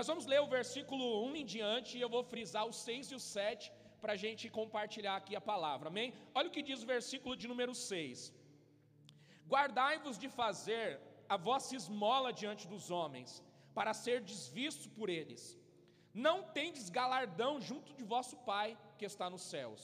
6, versículo. Nós vamos ler o versículo 1 em diante e eu vou frisar o 6 e o 7 para a gente compartilhar aqui a palavra, amém? Olha o que diz o versículo de número 6: Guardai-vos de fazer a vossa esmola diante dos homens, para ser desvisto por eles. Não tendes galardão junto de vosso Pai que está nos céus.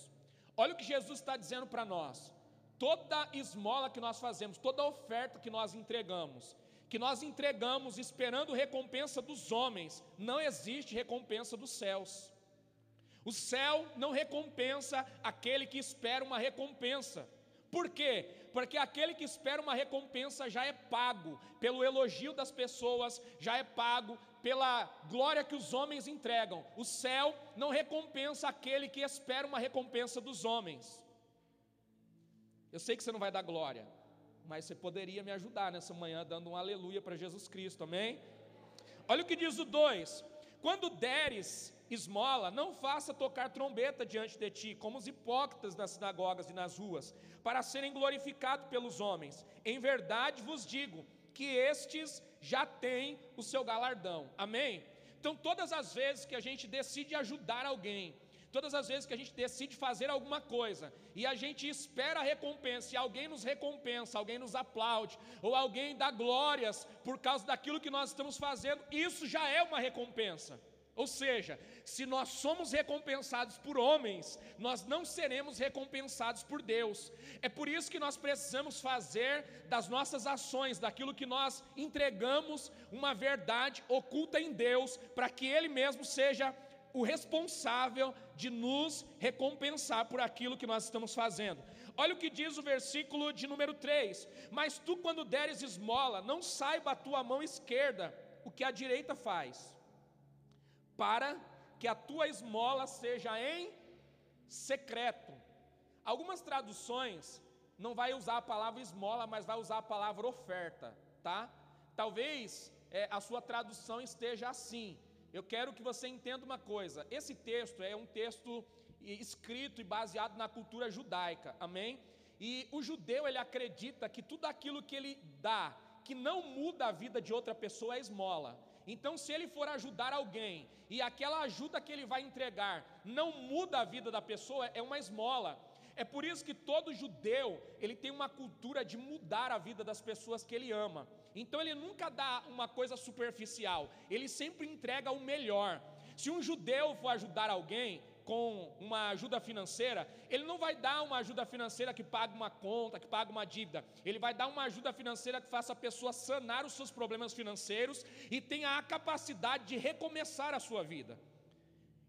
Olha o que Jesus está dizendo para nós. Toda esmola que nós fazemos, toda oferta que nós entregamos, que nós entregamos esperando recompensa dos homens, não existe recompensa dos céus. O céu não recompensa aquele que espera uma recompensa. Por quê? Porque aquele que espera uma recompensa já é pago pelo elogio das pessoas, já é pago pela glória que os homens entregam. O céu não recompensa aquele que espera uma recompensa dos homens. Eu sei que você não vai dar glória, mas você poderia me ajudar nessa manhã dando um aleluia para Jesus Cristo, amém? Olha o que diz o 2: quando deres esmola, não faça tocar trombeta diante de ti, como os hipócritas nas sinagogas e nas ruas, para serem glorificados pelos homens. Em verdade vos digo que estes já têm o seu galardão. Amém? Então, todas as vezes que a gente decide ajudar alguém, todas as vezes que a gente decide fazer alguma coisa e a gente espera a recompensa, e alguém nos recompensa, alguém nos aplaude, ou alguém dá glórias por causa daquilo que nós estamos fazendo, isso já é uma recompensa. Ou seja, se nós somos recompensados por homens, nós não seremos recompensados por Deus. É por isso que nós precisamos fazer das nossas ações, daquilo que nós entregamos, uma verdade oculta em Deus, para que Ele mesmo seja o responsável de nos recompensar por aquilo que nós estamos fazendo. Olha o que diz o versículo de número 3: Mas tu, quando deres esmola, não saiba a tua mão esquerda o que a direita faz para que a tua esmola seja em secreto. Algumas traduções não vai usar a palavra esmola, mas vai usar a palavra oferta, tá? Talvez é, a sua tradução esteja assim. Eu quero que você entenda uma coisa. Esse texto é um texto escrito e baseado na cultura judaica, amém? E o judeu ele acredita que tudo aquilo que ele dá, que não muda a vida de outra pessoa, é esmola. Então, se ele for ajudar alguém e aquela ajuda que ele vai entregar não muda a vida da pessoa, é uma esmola. É por isso que todo judeu, ele tem uma cultura de mudar a vida das pessoas que ele ama. Então ele nunca dá uma coisa superficial, ele sempre entrega o melhor. Se um judeu for ajudar alguém, com uma ajuda financeira, ele não vai dar uma ajuda financeira que pague uma conta, que pague uma dívida. Ele vai dar uma ajuda financeira que faça a pessoa sanar os seus problemas financeiros e tenha a capacidade de recomeçar a sua vida.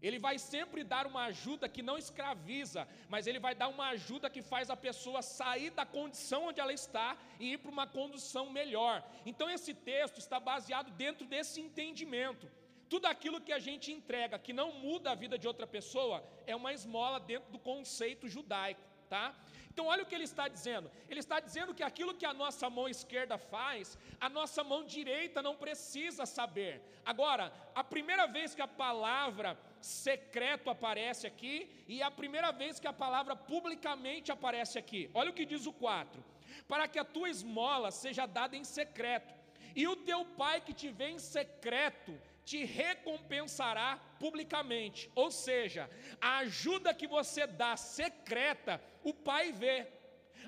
Ele vai sempre dar uma ajuda que não escraviza, mas ele vai dar uma ajuda que faz a pessoa sair da condição onde ela está e ir para uma condição melhor. Então esse texto está baseado dentro desse entendimento. Tudo aquilo que a gente entrega que não muda a vida de outra pessoa é uma esmola dentro do conceito judaico, tá? Então olha o que ele está dizendo. Ele está dizendo que aquilo que a nossa mão esquerda faz, a nossa mão direita não precisa saber. Agora, a primeira vez que a palavra secreto aparece aqui e a primeira vez que a palavra publicamente aparece aqui. Olha o que diz o 4: Para que a tua esmola seja dada em secreto, e o teu pai que te vê em secreto te recompensará publicamente. Ou seja, a ajuda que você dá secreta, o Pai vê.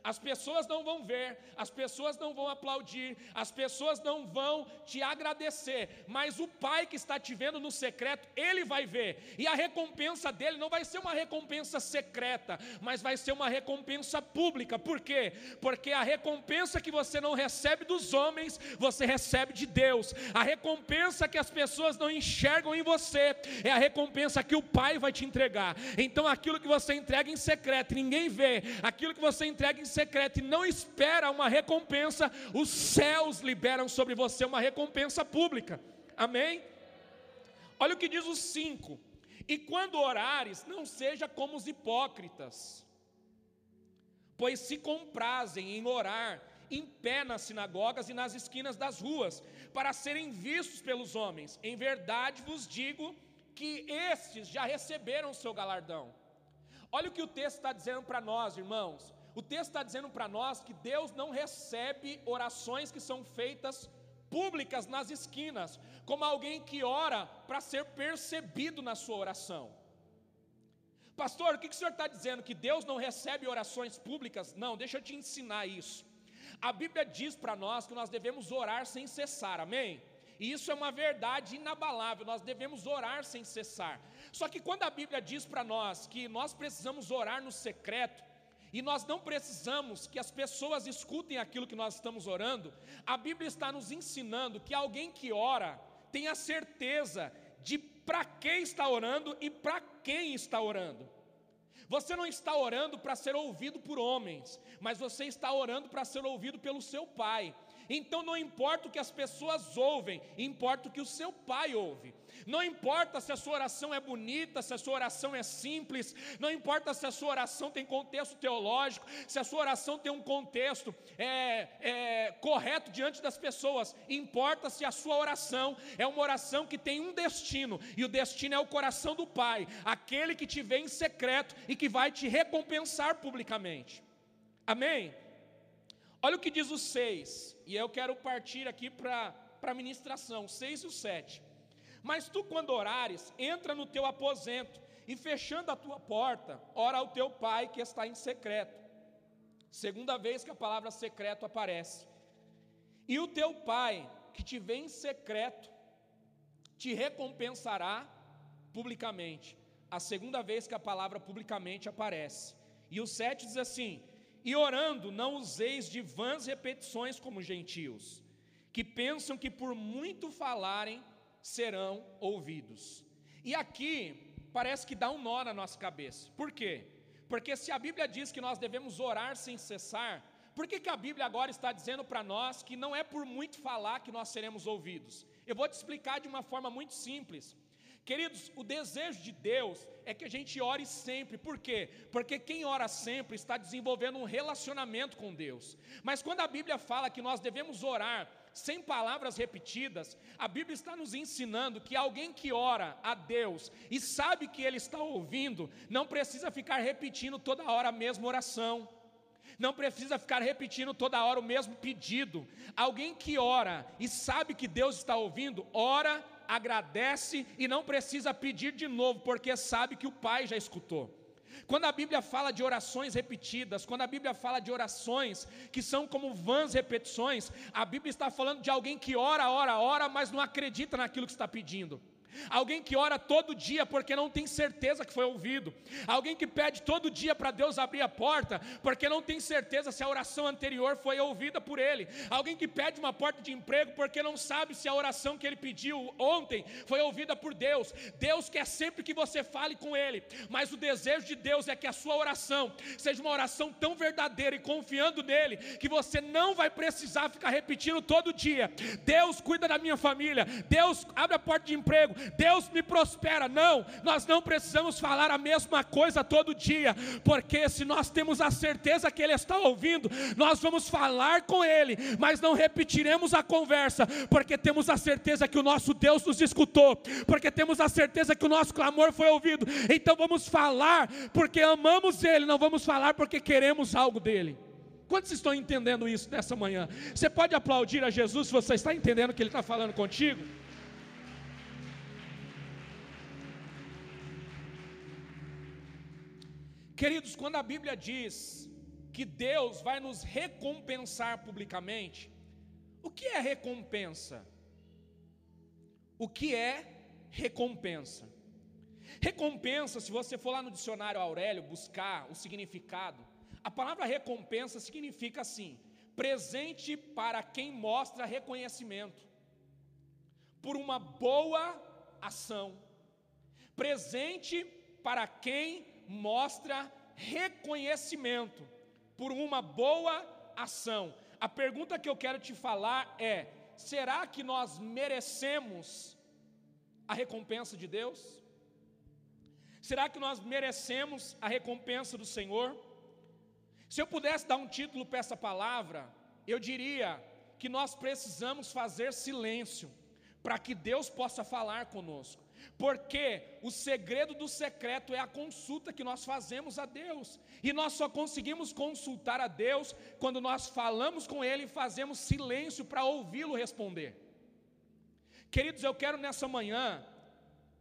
As pessoas não vão ver, as pessoas não vão aplaudir, as pessoas não vão te agradecer, mas o Pai que está te vendo no secreto, ele vai ver, e a recompensa dele não vai ser uma recompensa secreta, mas vai ser uma recompensa pública, por quê? Porque a recompensa que você não recebe dos homens, você recebe de Deus, a recompensa que as pessoas não enxergam em você, é a recompensa que o Pai vai te entregar, então aquilo que você entrega em secreto, ninguém vê, aquilo que você entrega em secreto e não espera uma recompensa, os céus liberam sobre você uma recompensa pública. Amém? Olha o que diz o 5: E quando orares, não seja como os hipócritas, pois se comprazem em orar em pé nas sinagogas e nas esquinas das ruas, para serem vistos pelos homens. Em verdade vos digo que estes já receberam o seu galardão. Olha o que o texto está dizendo para nós, irmãos. O texto está dizendo para nós que Deus não recebe orações que são feitas públicas nas esquinas, como alguém que ora para ser percebido na sua oração. Pastor, o que o senhor está dizendo? Que Deus não recebe orações públicas? Não, deixa eu te ensinar isso. A Bíblia diz para nós que nós devemos orar sem cessar, amém? E isso é uma verdade inabalável, nós devemos orar sem cessar. Só que quando a Bíblia diz para nós que nós precisamos orar no secreto, e nós não precisamos que as pessoas escutem aquilo que nós estamos orando, a Bíblia está nos ensinando que alguém que ora tem a certeza de para quem está orando e para quem está orando. Você não está orando para ser ouvido por homens, mas você está orando para ser ouvido pelo seu Pai. Então não importa o que as pessoas ouvem, importa o que o seu pai ouve. Não importa se a sua oração é bonita, se a sua oração é simples, não importa se a sua oração tem contexto teológico, se a sua oração tem um contexto é, é, correto diante das pessoas, importa se a sua oração é uma oração que tem um destino, e o destino é o coração do Pai, aquele que te vê em secreto e que vai te recompensar publicamente. Amém? Olha o que diz o 6, e eu quero partir aqui para a ministração, 6 e o 7. Mas tu, quando orares, entra no teu aposento, e fechando a tua porta, ora ao teu pai que está em secreto. Segunda vez que a palavra secreto aparece. E o teu pai, que te vê em secreto, te recompensará publicamente. A segunda vez que a palavra publicamente aparece. E o 7 diz assim: e orando, não useis de vãs repetições como gentios, que pensam que por muito falarem serão ouvidos. E aqui parece que dá um nó na nossa cabeça. Por quê? Porque se a Bíblia diz que nós devemos orar sem cessar, por que, que a Bíblia agora está dizendo para nós que não é por muito falar que nós seremos ouvidos? Eu vou te explicar de uma forma muito simples. Queridos, o desejo de Deus é que a gente ore sempre, por quê? Porque quem ora sempre está desenvolvendo um relacionamento com Deus. Mas quando a Bíblia fala que nós devemos orar sem palavras repetidas, a Bíblia está nos ensinando que alguém que ora a Deus e sabe que Ele está ouvindo, não precisa ficar repetindo toda hora a mesma oração não precisa ficar repetindo toda hora o mesmo pedido. Alguém que ora e sabe que Deus está ouvindo, ora agradece e não precisa pedir de novo, porque sabe que o Pai já escutou. Quando a Bíblia fala de orações repetidas, quando a Bíblia fala de orações que são como vãs repetições, a Bíblia está falando de alguém que ora, ora, ora, mas não acredita naquilo que está pedindo. Alguém que ora todo dia porque não tem certeza que foi ouvido. Alguém que pede todo dia para Deus abrir a porta porque não tem certeza se a oração anterior foi ouvida por ele. Alguém que pede uma porta de emprego porque não sabe se a oração que ele pediu ontem foi ouvida por Deus. Deus quer sempre que você fale com ele, mas o desejo de Deus é que a sua oração seja uma oração tão verdadeira e confiando nele que você não vai precisar ficar repetindo todo dia. Deus cuida da minha família. Deus abre a porta de emprego. Deus me prospera. Não, nós não precisamos falar a mesma coisa todo dia, porque se nós temos a certeza que Ele está ouvindo, nós vamos falar com Ele, mas não repetiremos a conversa, porque temos a certeza que o nosso Deus nos escutou, porque temos a certeza que o nosso clamor foi ouvido. Então vamos falar porque amamos Ele, não vamos falar porque queremos algo dele. Quantos estão entendendo isso nessa manhã? Você pode aplaudir a Jesus se você está entendendo que Ele está falando contigo? Queridos, quando a Bíblia diz que Deus vai nos recompensar publicamente, o que é recompensa? O que é recompensa? Recompensa, se você for lá no dicionário Aurélio buscar o significado, a palavra recompensa significa assim: presente para quem mostra reconhecimento por uma boa ação. Presente para quem mostra reconhecimento por uma boa ação. A pergunta que eu quero te falar é: será que nós merecemos a recompensa de Deus? Será que nós merecemos a recompensa do Senhor? Se eu pudesse dar um título para essa palavra, eu diria que nós precisamos fazer silêncio para que Deus possa falar conosco. Porque o segredo do secreto é a consulta que nós fazemos a Deus. E nós só conseguimos consultar a Deus quando nós falamos com Ele e fazemos silêncio para ouvi-lo responder. Queridos, eu quero nessa manhã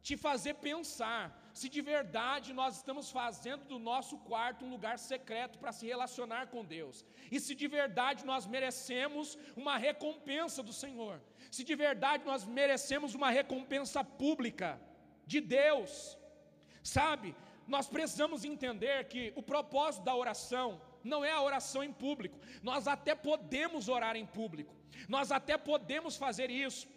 te fazer pensar se de verdade nós estamos fazendo do nosso quarto um lugar secreto para se relacionar com Deus, e se de verdade nós merecemos uma recompensa do Senhor, se de verdade nós merecemos uma recompensa pública de Deus, sabe? Nós precisamos entender que o propósito da oração não é a oração em público, nós até podemos orar em público, nós até podemos fazer isso,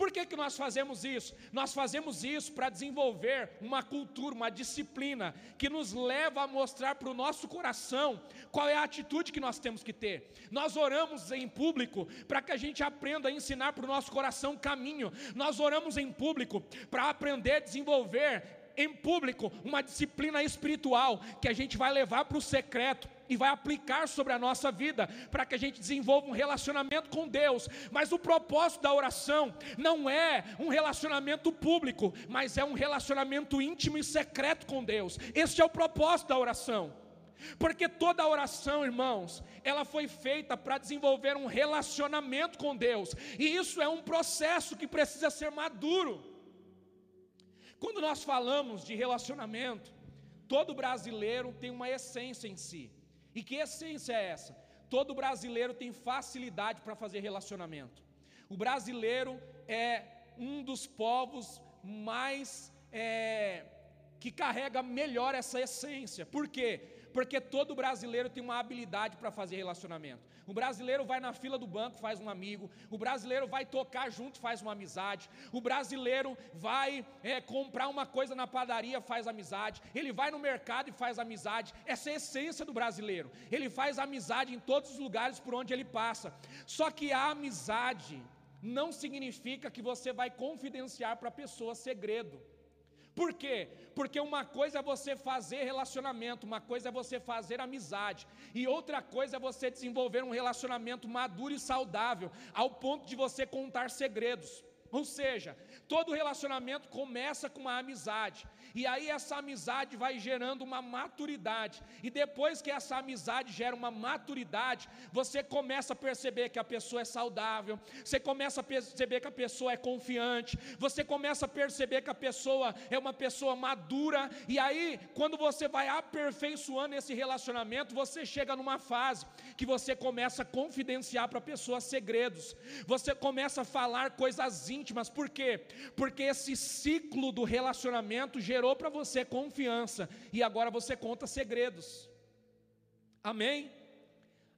por que, que nós fazemos isso? Nós fazemos isso para desenvolver uma cultura, uma disciplina que nos leva a mostrar para o nosso coração qual é a atitude que nós temos que ter. Nós oramos em público para que a gente aprenda a ensinar para o nosso coração caminho. Nós oramos em público para aprender a desenvolver em público uma disciplina espiritual que a gente vai levar para o secreto e vai aplicar sobre a nossa vida, para que a gente desenvolva um relacionamento com Deus. Mas o propósito da oração não é um relacionamento público, mas é um relacionamento íntimo e secreto com Deus. Este é o propósito da oração. Porque toda oração, irmãos, ela foi feita para desenvolver um relacionamento com Deus, e isso é um processo que precisa ser maduro. Quando nós falamos de relacionamento, todo brasileiro tem uma essência em si. E que essência é essa? Todo brasileiro tem facilidade para fazer relacionamento. O brasileiro é um dos povos mais é, que carrega melhor essa essência. Por quê? Porque todo brasileiro tem uma habilidade para fazer relacionamento. O brasileiro vai na fila do banco, faz um amigo. O brasileiro vai tocar junto, faz uma amizade. O brasileiro vai é, comprar uma coisa na padaria, faz amizade. Ele vai no mercado e faz amizade. Essa é a essência do brasileiro. Ele faz amizade em todos os lugares por onde ele passa. Só que a amizade não significa que você vai confidenciar para a pessoa segredo. Por quê? Porque uma coisa é você fazer relacionamento, uma coisa é você fazer amizade, e outra coisa é você desenvolver um relacionamento maduro e saudável, ao ponto de você contar segredos. Ou seja, todo relacionamento começa com uma amizade, e aí essa amizade vai gerando uma maturidade, e depois que essa amizade gera uma maturidade, você começa a perceber que a pessoa é saudável, você começa a perceber que a pessoa é confiante, você começa a perceber que a pessoa é uma pessoa madura, e aí, quando você vai aperfeiçoando esse relacionamento, você chega numa fase que você começa a confidenciar para a pessoa segredos, você começa a falar coisas íntimas. Por quê? Porque esse ciclo do relacionamento gerou para você confiança e agora você conta segredos. Amém?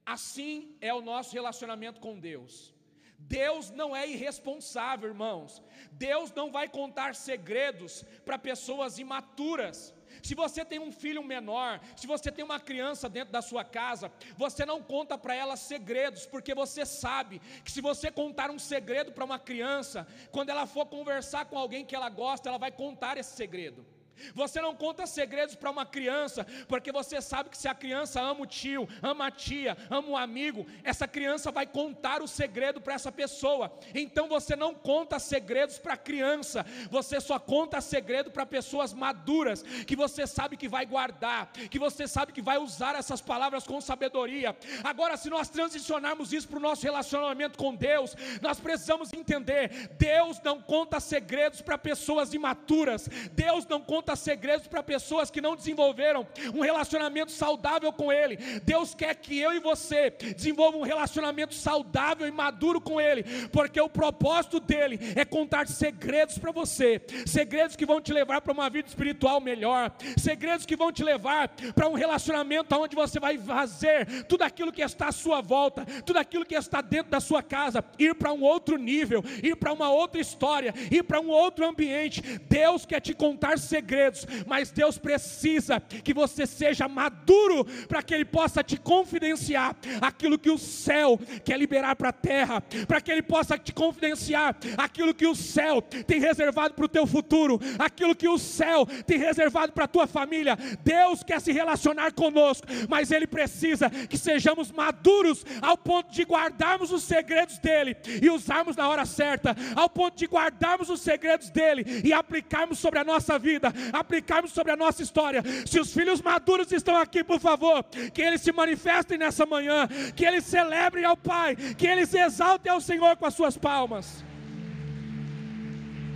Assim é o nosso relacionamento com Deus. Deus não é irresponsável, irmãos. Deus não vai contar segredos para pessoas imaturas. Se você tem um filho menor, se você tem uma criança dentro da sua casa, você não conta para ela segredos, porque você sabe que se você contar um segredo para uma criança, quando ela for conversar com alguém que ela gosta, ela vai contar esse segredo. Você não conta segredos para uma criança, porque você sabe que se a criança ama o tio, ama a tia, ama o amigo, essa criança vai contar o segredo para essa pessoa. Então você não conta segredos para criança, você só conta segredo para pessoas maduras, que você sabe que vai guardar, que você sabe que vai usar essas palavras com sabedoria. Agora, se nós transicionarmos isso para o nosso relacionamento com Deus, nós precisamos entender: Deus não conta segredos para pessoas imaturas, Deus não conta conta segredos para pessoas que não desenvolveram um relacionamento saudável com Ele. Deus quer que eu e você desenvolvam um relacionamento saudável e maduro com Ele, porque o propósito dele é contar segredos para você, segredos que vão te levar para uma vida espiritual melhor, segredos que vão te levar para um relacionamento onde você vai fazer tudo aquilo que está à sua volta, tudo aquilo que está dentro da sua casa, ir para um outro nível, ir para uma outra história, ir para um outro ambiente. Deus quer te contar segredos segredos, mas Deus precisa que você seja maduro para que Ele possa te confidenciar aquilo que o céu quer liberar para a terra, para que Ele possa te confidenciar aquilo que o céu tem reservado para o teu futuro, aquilo que o céu tem reservado para a tua família. Deus quer se relacionar conosco, mas Ele precisa que sejamos maduros ao ponto de guardarmos os segredos dEle e usarmos na hora certa, ao ponto de guardarmos os segredos dEle e aplicarmos sobre a nossa vida, aplicarmos sobre a nossa história. Se os filhos maduros estão aqui, por favor, que eles se manifestem nessa manhã, que eles celebrem ao Pai, que eles exaltem ao Senhor com as suas palmas.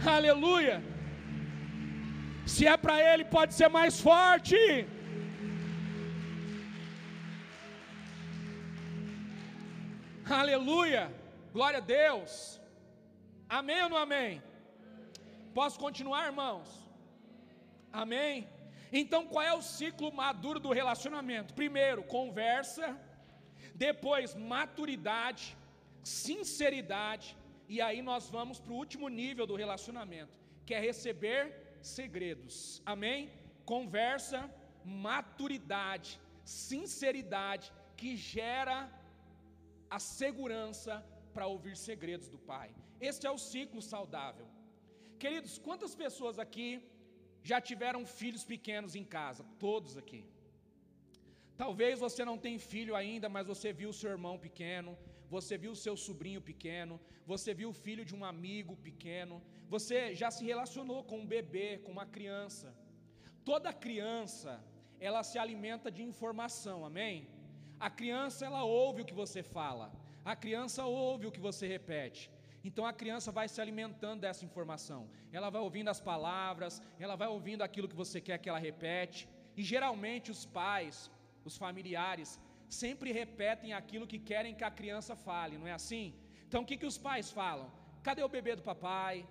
Aleluia. Se é para Ele, pode ser mais forte. Aleluia. Glória a Deus. Amém ou não amém? Posso continuar, irmãos? Amém? Então, qual é o ciclo maduro do relacionamento? Primeiro, conversa, depois, maturidade, sinceridade, e aí nós vamos para o último nível do relacionamento, que é receber segredos. Amém? Conversa, maturidade, sinceridade, que gera a segurança para ouvir segredos do Pai. Este é o ciclo saudável. Queridos, quantas pessoas aqui já tiveram filhos pequenos em casa? Todos aqui. Talvez você não tenha filho ainda, mas você viu seu irmão pequeno, você viu seu sobrinho pequeno, você viu o filho de um amigo pequeno, você já se relacionou com um bebê, com uma criança. Toda criança, ela se alimenta de informação, amém? A criança, ela ouve o que você fala, a criança ouve o que você repete. Então a criança vai se alimentando dessa informação. Ela vai ouvindo as palavras, ela vai ouvindo aquilo que você quer que ela repete. E geralmente os pais, os familiares, sempre repetem aquilo que querem que a criança fale, não é assim? Então o que, que os pais falam? Cadê o bebê do papai?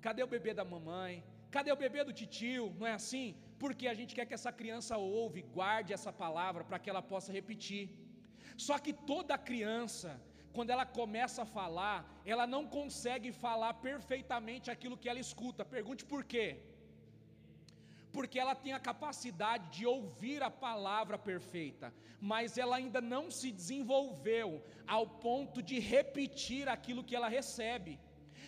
Cadê o bebê da mamãe? Cadê o bebê do titio? Não é assim? Porque a gente quer que essa criança ouve, guarde essa palavra para que ela possa repetir. Só que toda criança, quando ela começa a falar, ela não consegue falar perfeitamente aquilo que ela escuta. Pergunte por quê? porque ela tem a capacidade de ouvir a palavra perfeita, mas ela ainda não se desenvolveu ao ponto de repetir aquilo que ela recebe.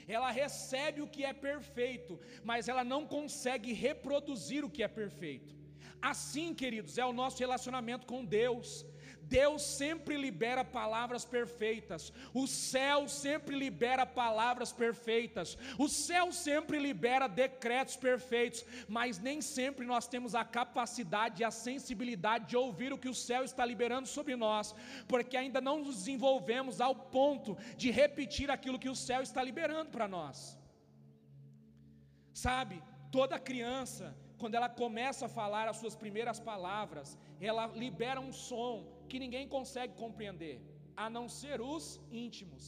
Ela recebe o que é perfeito, mas ela não consegue reproduzir o que é perfeito. Assim, queridos, é o nosso relacionamento com Deus. Deus sempre libera palavras perfeitas, o céu sempre libera palavras perfeitas, o céu sempre libera decretos perfeitos, mas nem sempre nós temos a capacidade e a sensibilidade de ouvir o que o céu está liberando sobre nós, porque ainda não nos desenvolvemos ao ponto de repetir aquilo que o céu está liberando para nós. Sabe, toda criança, quando ela começa a falar as suas primeiras palavras, ela libera um som que ninguém consegue compreender, a não ser os íntimos.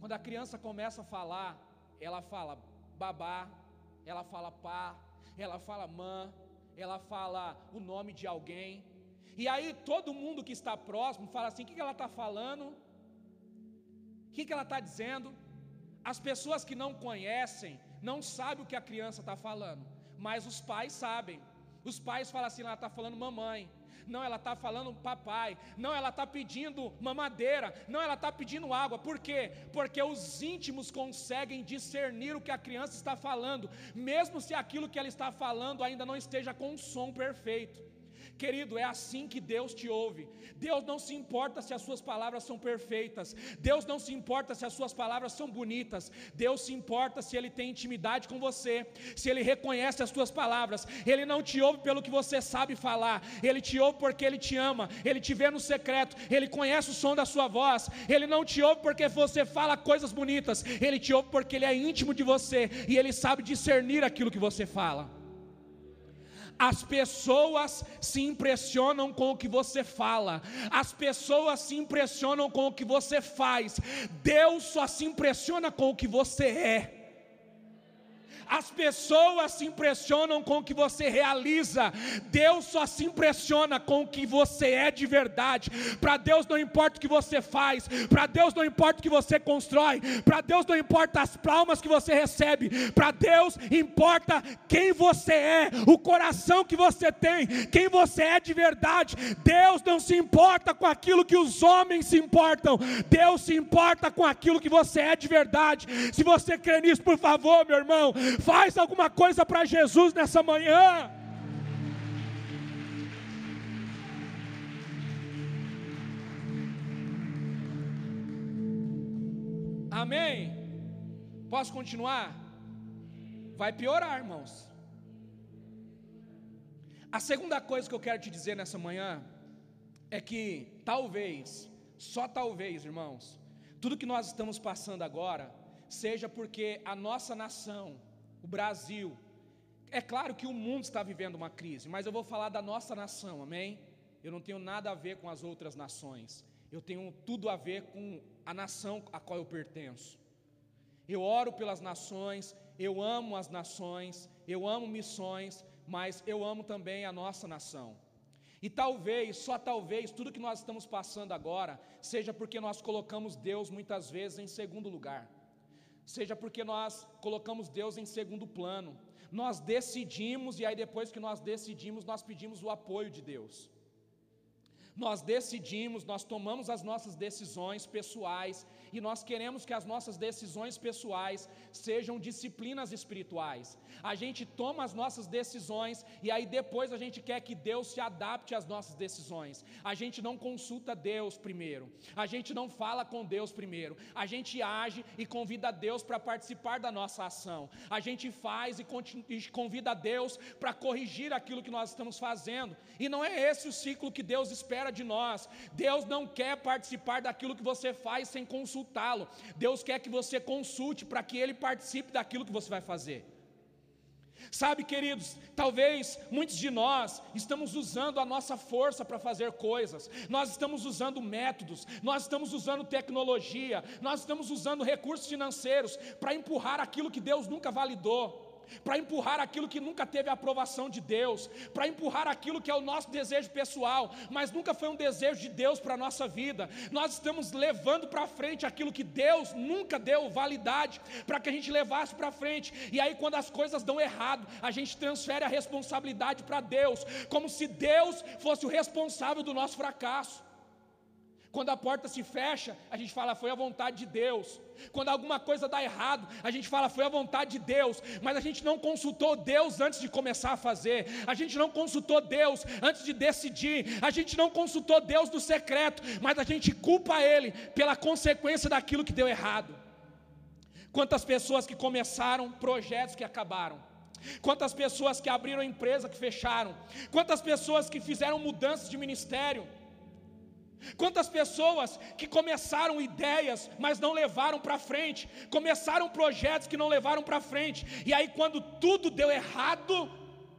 Quando a criança começa a falar, ela fala babá, ela fala pá, ela fala mã, ela fala o nome de alguém. E aí todo mundo que está próximo fala assim: o que ela está falando? O que ela está dizendo? As pessoas que não conhecem não sabem o que a criança está falando, mas os pais sabem. Os pais falam assim: ela está falando mamãe. Não, ela está falando papai. Não, ela está pedindo mamadeira. Não, ela está pedindo água. Por quê? Porque os íntimos conseguem discernir o que a criança está falando, mesmo se aquilo que ela está falando ainda não esteja com um som perfeito. Querido, é assim que Deus te ouve. Deus não se importa se as suas palavras são perfeitas. Deus não se importa se as suas palavras são bonitas. Deus se importa se ele tem intimidade com você, se ele reconhece as suas palavras. Ele não te ouve pelo que você sabe falar. Ele te ouve porque ele te ama. Ele te vê no secreto. Ele conhece o som da sua voz. Ele não te ouve porque você fala coisas bonitas. Ele te ouve porque ele é íntimo de você e ele sabe discernir aquilo que você fala. As pessoas se impressionam com o que você fala, as pessoas se impressionam com o que você faz, Deus só se impressiona com o que você é. As pessoas se impressionam com o que você realiza, Deus só se impressiona com o que você é de verdade. Para Deus não importa o que você faz, para Deus não importa o que você constrói, para Deus não importa as palmas que você recebe, para Deus importa quem você é, o coração que você tem, quem você é de verdade. Deus não se importa com aquilo que os homens se importam, Deus se importa com aquilo que você é de verdade. Se você crê nisso, por favor, meu irmão, faz alguma coisa para Jesus nessa manhã. Amém? Posso continuar? Vai piorar, irmãos. A segunda coisa que eu quero te dizer nessa manhã é que talvez, só talvez, irmãos, tudo que nós estamos passando agora seja porque a nossa nação, o Brasil, é claro que o mundo está vivendo uma crise, mas eu vou falar da nossa nação, amém? Eu não tenho nada a ver com as outras nações, eu tenho tudo a ver com a nação a qual eu pertenço. Eu oro pelas nações, eu amo as nações, eu amo missões, mas eu amo também a nossa nação. E talvez, só talvez, tudo que nós estamos passando agora seja porque nós colocamos Deus muitas vezes em segundo lugar, seja porque nós colocamos Deus em segundo plano. Nós decidimos e aí depois que nós decidimos, nós pedimos o apoio de Deus nós decidimos, nós tomamos as nossas decisões pessoais e nós queremos que as nossas decisões pessoais sejam disciplinas espirituais. A gente toma as nossas decisões e aí depois a gente quer que Deus se adapte às nossas decisões. A gente não consulta Deus primeiro, a gente não fala com Deus primeiro, a gente age e convida Deus para participar da nossa ação. A gente faz e convida Deus para corrigir aquilo que nós estamos fazendo. E não é esse o ciclo que Deus espera de nós. Deus não quer participar daquilo que você faz sem consultá-lo. Deus quer que você consulte para que ele participe daquilo que você vai fazer. Sabe, queridos, talvez muitos de nós estamos usando a nossa força para fazer coisas, nós estamos usando métodos, nós estamos usando tecnologia, nós estamos usando recursos financeiros para empurrar aquilo que Deus nunca validou para empurrar aquilo que nunca teve a aprovação de Deus, para empurrar aquilo que é o nosso desejo pessoal, mas nunca foi um desejo de Deus para a nossa vida. Nós estamos levando para frente aquilo que Deus nunca deu validade para que a gente levasse para frente. E aí, quando as coisas dão errado, a gente transfere a responsabilidade para Deus, como se Deus fosse o responsável do nosso fracasso. Quando a porta se fecha, a gente fala, foi a vontade de Deus. Quando alguma coisa dá errado, a gente fala, foi a vontade de Deus. Mas a gente não consultou Deus antes de começar a fazer. A gente não consultou Deus antes de decidir. A gente não consultou Deus no secreto. Mas a gente culpa Ele pela consequência daquilo que deu errado. Quantas pessoas que começaram projetos que acabaram. Quantas pessoas que abriram empresa que fecharam. Quantas pessoas que fizeram mudanças de ministério Quantas pessoas que começaram ideias, mas não levaram para frente, começaram projetos que não levaram para frente, e aí, quando tudo deu errado,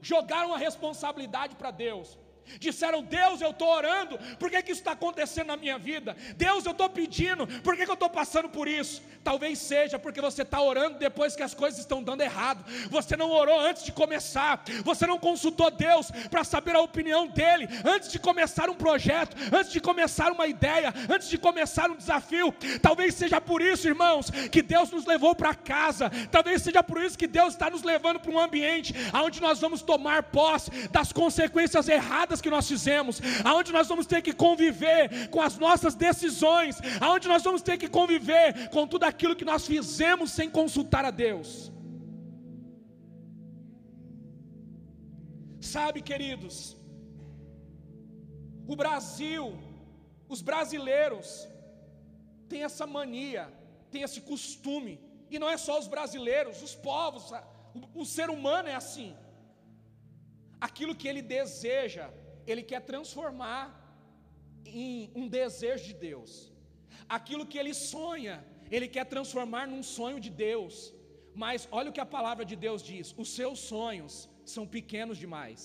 jogaram a responsabilidade para Deus. Disseram, Deus, eu estou orando, por que, que isso está acontecendo na minha vida? Deus, eu estou pedindo, por que, que eu estou passando por isso? Talvez seja porque você está orando depois que as coisas estão dando errado. Você não orou antes de começar, você não consultou Deus para saber a opinião dele antes de começar um projeto, antes de começar uma ideia, antes de começar um desafio. Talvez seja por isso, irmãos, que Deus nos levou para casa. Talvez seja por isso que Deus está nos levando para um ambiente onde nós vamos tomar posse das consequências erradas que nós fizemos, aonde nós vamos ter que conviver com as nossas decisões, aonde nós vamos ter que conviver com tudo aquilo que nós fizemos sem consultar a Deus. Sabe, queridos, o Brasil, os brasileiros, têm essa mania, têm esse costume, e não é só os brasileiros, os povos, o, o ser humano é assim. Aquilo que ele deseja, ele quer transformar em um desejo de Deus. Aquilo que ele sonha, ele quer transformar num sonho de Deus. Mas olha o que a palavra de Deus diz: os seus sonhos são pequenos demais.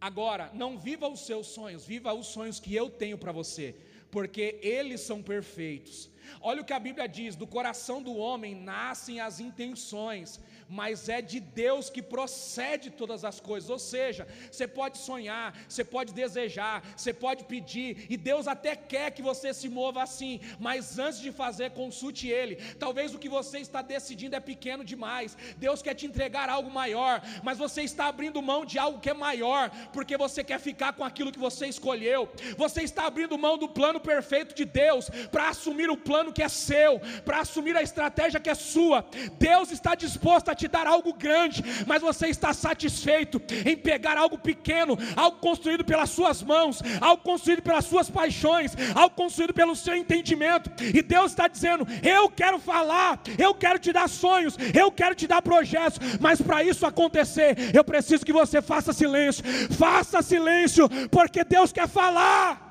Agora, não viva os seus sonhos, viva os sonhos que eu tenho para você, porque eles são perfeitos. Olha o que a Bíblia diz: do coração do homem nascem as intenções, mas é de Deus que procede todas as coisas. Ou seja, você pode sonhar, você pode desejar, você pode pedir, e Deus até quer que você se mova assim, mas antes de fazer, consulte Ele. Talvez o que você está decidindo é pequeno demais, Deus quer te entregar algo maior, mas você está abrindo mão de algo que é maior, porque você quer ficar com aquilo que você escolheu, você está abrindo mão do plano perfeito de Deus para assumir o plano que é seu, para assumir a estratégia que é sua. Deus está disposto a te dar algo grande, mas você está satisfeito em pegar algo pequeno, algo construído pelas suas mãos, algo construído pelas suas paixões, algo construído pelo seu entendimento. E Deus está dizendo: Eu quero falar, eu quero te dar sonhos, eu quero te dar projetos, mas para isso acontecer, eu preciso que você faça silêncio. Faça silêncio, porque Deus quer falar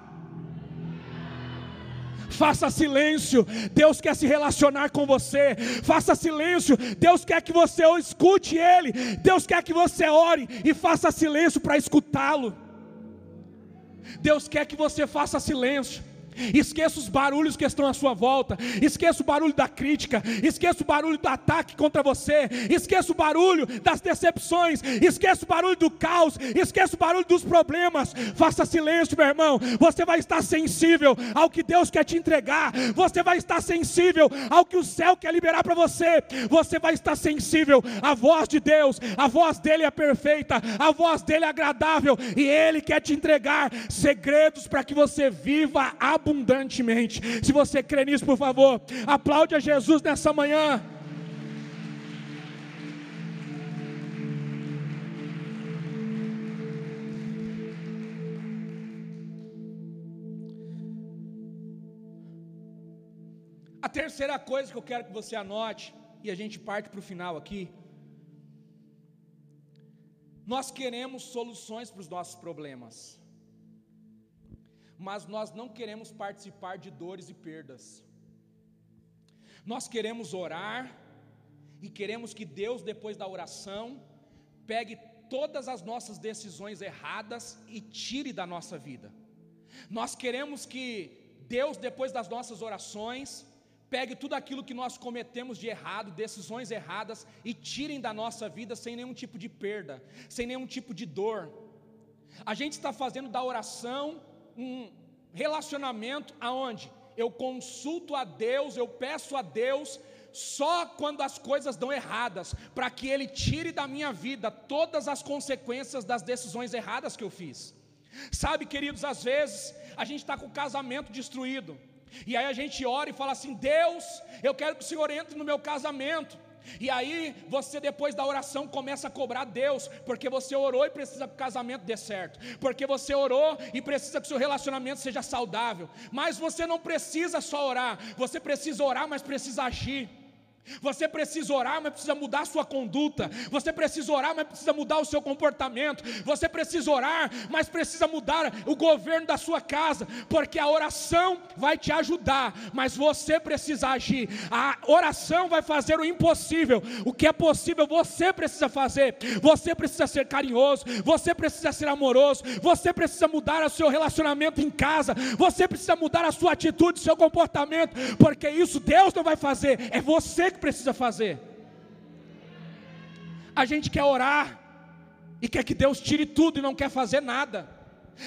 faça silêncio, Deus quer se relacionar com você, faça silêncio, Deus quer que você escute Ele, Deus quer que você ore e faça silêncio para escutá-lo. Deus quer que você faça silêncio. Esqueça os barulhos que estão à sua volta. Esqueça o barulho da crítica. Esqueça o barulho do ataque contra você. Esqueça o barulho das decepções. Esqueça o barulho do caos. Esqueça o barulho dos problemas. Faça silêncio, meu irmão. Você vai estar sensível ao que Deus quer te entregar. Você vai estar sensível ao que o céu quer liberar para você. Você vai estar sensível à voz de Deus. A voz dele é perfeita. A voz dele é agradável. E ele quer te entregar segredos para que você viva a abundantemente. Se você crê nisso, por favor, aplaude a Jesus nessa manhã. A terceira coisa que eu quero que você anote, e a gente parte para o final aqui. Nós queremos soluções para os nossos problemas mas nós não queremos participar de dores e perdas. Nós queremos orar e queremos que Deus, depois da oração, pegue todas as nossas decisões erradas e tire da nossa vida. Nós queremos que Deus, depois das nossas orações, pegue tudo aquilo que nós cometemos de errado, decisões erradas, e tirem da nossa vida sem nenhum tipo de perda, sem nenhum tipo de dor. A gente está fazendo da oração um relacionamento aonde eu consulto a Deus, eu peço a Deus só quando as coisas dão erradas, para que Ele tire da minha vida todas as consequências das decisões erradas que eu fiz. Sabe, queridos, às vezes a gente está com o casamento destruído, e aí a gente ora e fala assim: Deus, eu quero que o Senhor entre no meu casamento. E aí você depois da oração começa a cobrar Deus, porque você orou e precisa que o casamento dê certo, porque você orou e precisa que o seu relacionamento seja saudável. Mas você não precisa só orar, você precisa orar, mas precisa agir. Você precisa orar, mas precisa mudar a sua conduta. Você precisa orar, mas precisa mudar o seu comportamento. Você precisa orar, mas precisa mudar o governo da sua casa, porque a oração vai te ajudar, mas você precisa agir. A oração vai fazer o impossível. O que é possível, você precisa fazer. Você precisa ser carinhoso, você precisa ser amoroso, você precisa mudar o seu relacionamento em casa, você precisa mudar a sua atitude, seu comportamento, porque isso Deus não vai fazer, é você que que precisa fazer. A gente quer orar e quer que Deus tire tudo e não quer fazer nada.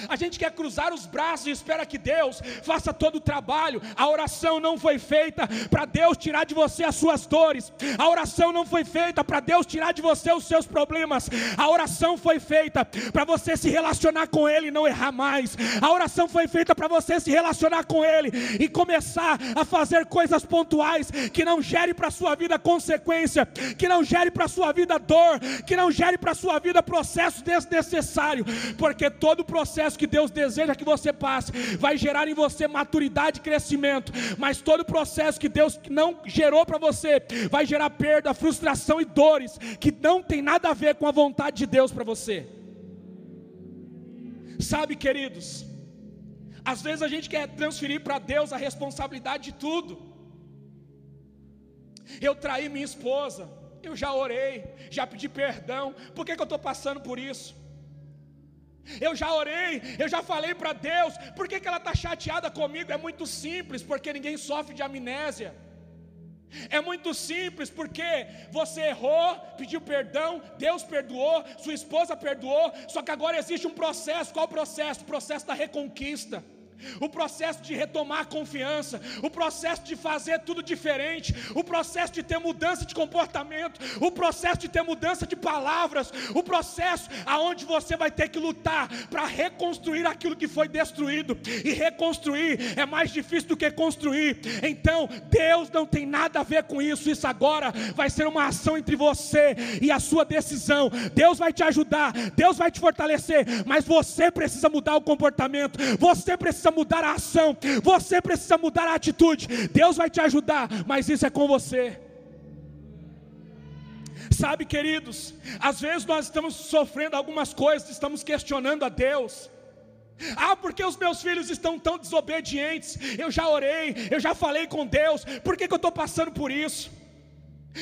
A gente quer cruzar os braços e espera que Deus faça todo o trabalho. A oração não foi feita para Deus tirar de você as suas dores. A oração não foi feita para Deus tirar de você os seus problemas. A oração foi feita para você se relacionar com Ele e não errar mais. A oração foi feita para você se relacionar com Ele e começar a fazer coisas pontuais que não gere para a sua vida consequência, que não gere para a sua vida dor, que não gere para a sua vida processo desnecessário, porque todo processo processo que Deus deseja que você passe vai gerar em você maturidade e crescimento, mas todo processo que Deus não gerou para você vai gerar perda, frustração e dores que não tem nada a ver com a vontade de Deus para você. Sabe, queridos, às vezes a gente quer transferir para Deus a responsabilidade de tudo. Eu traí minha esposa, eu já orei, já pedi perdão, por que, que eu estou passando por isso? Eu já orei, eu já falei para Deus, por que, que ela está chateada comigo? É muito simples, porque ninguém sofre de amnésia. É muito simples, porque você errou, pediu perdão, Deus perdoou, sua esposa perdoou, só que agora existe um processo. Qual o processo? O processo da reconquista o processo de retomar a confiança, o processo de fazer tudo diferente, o processo de ter mudança de comportamento, o processo de ter mudança de palavras, o processo aonde você vai ter que lutar para reconstruir aquilo que foi destruído, e reconstruir é mais difícil do que construir. Então, Deus não tem nada a ver com isso. Isso agora vai ser uma ação entre você e a sua decisão. Deus vai te ajudar, Deus vai te fortalecer, mas você precisa mudar o comportamento. Você precisa mudar a ação, você precisa mudar a atitude. Deus vai te ajudar, mas isso é com você. Sabe, queridos, às vezes nós estamos sofrendo algumas coisas, estamos questionando a Deus. Ah, porque os meus filhos estão tão desobedientes? Eu já orei, eu já falei com Deus, por que, que eu estou passando por isso?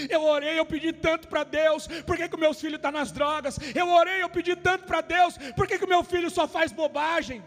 Eu orei, eu pedi tanto para Deus, por que, que o meu filho está nas drogas? Eu orei, eu pedi tanto para Deus, por que, que o meu filho só faz bobagem?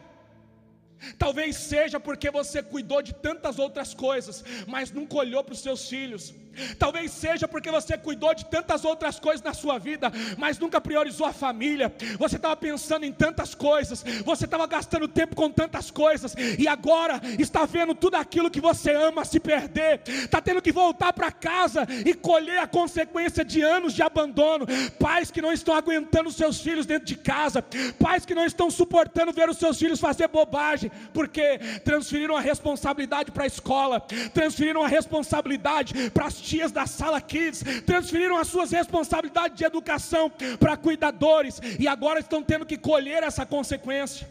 Talvez seja porque você cuidou de tantas outras coisas, mas nunca olhou para os seus filhos. Talvez seja porque você cuidou de tantas outras coisas na sua vida, mas nunca priorizou a família. Você estava pensando em tantas coisas, você estava gastando tempo com tantas coisas, e agora está vendo tudo aquilo que você ama se perder, está tendo que voltar para casa e colher a consequência de anos de abandono. Pais que não estão aguentando seus filhos dentro de casa, pais que não estão suportando ver os seus filhos fazer bobagem, porque transferiram a responsabilidade para a escola, transferiram a responsabilidade para as tias da sala kids, transferiram as suas responsabilidades de educação para cuidadores e agora estão tendo que colher essa consequência.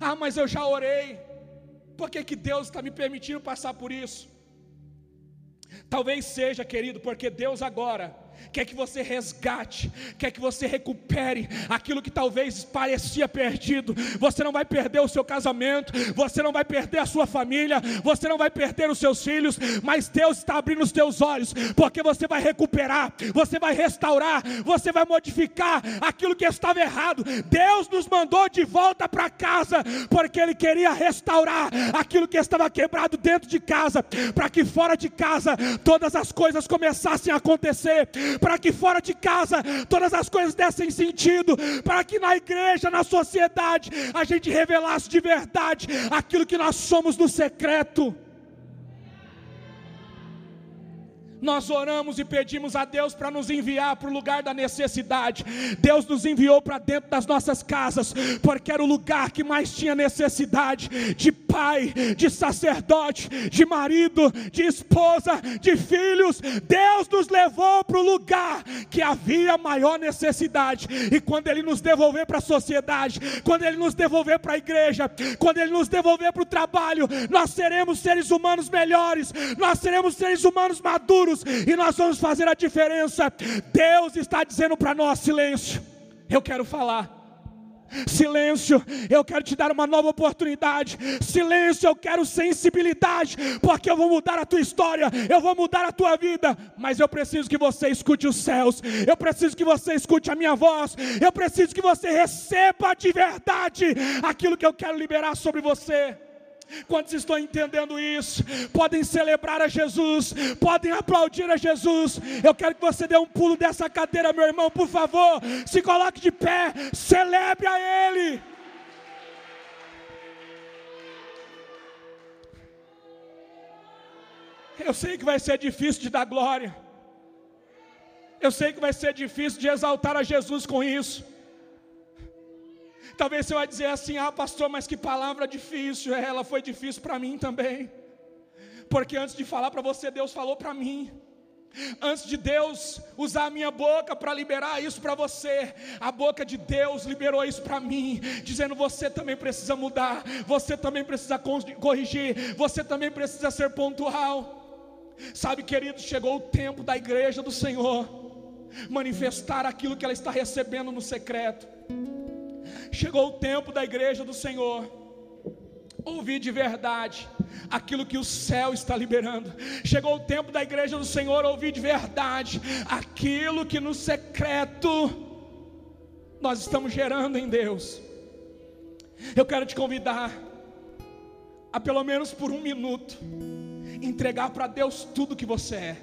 Ah, mas eu já orei. Por que, que Deus está me permitindo passar por isso? Talvez seja, querido, porque Deus agora quer que você resgate, quer que você recupere aquilo que talvez parecia perdido. Você não vai perder o seu casamento, você não vai perder a sua família, você não vai perder os seus filhos, mas Deus está abrindo os teus olhos, porque você vai recuperar, você vai restaurar, você vai modificar aquilo que estava errado. Deus nos mandou de volta para casa, porque Ele queria restaurar aquilo que estava quebrado dentro de casa, para que fora de casa todas as coisas começassem a acontecer para que fora de casa todas as coisas dessem sentido, para que na igreja, na sociedade, a gente revelasse de verdade aquilo que nós somos no secreto. Nós oramos e pedimos a Deus para nos enviar para o lugar da necessidade. Deus nos enviou para dentro das nossas casas, porque era o lugar que mais tinha necessidade de pai, de sacerdote, de marido, de esposa, de filhos. Deus nos levou para o lugar que havia maior necessidade. E quando Ele nos devolver para a sociedade, quando Ele nos devolver para a igreja, quando Ele nos devolver para o trabalho, nós seremos seres humanos melhores, nós seremos seres humanos maduros e nós vamos fazer a diferença. Deus está dizendo para nós: silêncio, eu quero falar. Silêncio, eu quero te dar uma nova oportunidade. Silêncio, eu quero sensibilidade, porque eu vou mudar a tua história, eu vou mudar a tua vida. Mas eu preciso que você escute os céus, eu preciso que você escute a minha voz, eu preciso que você receba de verdade aquilo que eu quero liberar sobre você. Quantos estão entendendo isso? Podem celebrar a Jesus, podem aplaudir a Jesus. Eu quero que você dê um pulo dessa cadeira, meu irmão, por favor. Se coloque de pé, celebre a Ele. Eu sei que vai ser difícil de dar glória. Eu sei que vai ser difícil de exaltar a Jesus com isso. Talvez você vai dizer assim: ah, pastor, mas que palavra difícil. É, ela foi difícil para mim também. Porque antes de falar para você, Deus falou para mim. Antes de Deus usar a minha boca para liberar isso para você, a boca de Deus liberou isso para mim, dizendo: você também precisa mudar, você também precisa corrigir, você também precisa ser pontual. Sabe, queridos, chegou o tempo da igreja do Senhor manifestar aquilo que ela está recebendo no secreto. Chegou o tempo da igreja do Senhor ouvir de verdade aquilo que o céu está liberando. Chegou o tempo da igreja do Senhor ouvir de verdade aquilo que no secreto nós estamos gerando em Deus. Eu quero te convidar a pelo menos por um minuto entregar para Deus tudo que você é,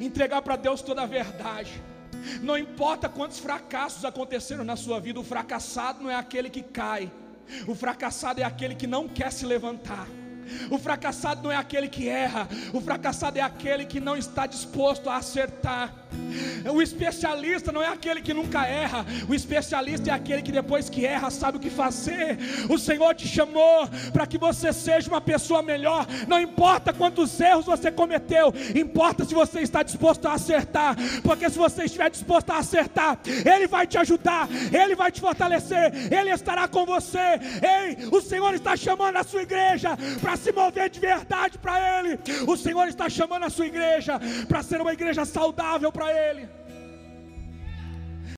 entregar para Deus toda a verdade. Não importa quantos fracassos aconteceram na sua vida, o fracassado não é aquele que cai, o fracassado é aquele que não quer se levantar. O fracassado não é aquele que erra, o fracassado é aquele que não está disposto a acertar. O especialista não é aquele que nunca erra, o especialista é aquele que depois que erra sabe o que fazer. O Senhor te chamou para que você seja uma pessoa melhor. Não importa quantos erros você cometeu, importa se você está disposto a acertar, porque se você estiver disposto a acertar, Ele vai te ajudar, Ele vai te fortalecer, Ele estará com você. Ei, o Senhor está chamando a sua igreja para se mover de verdade para Ele. O Senhor está chamando a sua igreja para ser uma igreja saudável para Ele.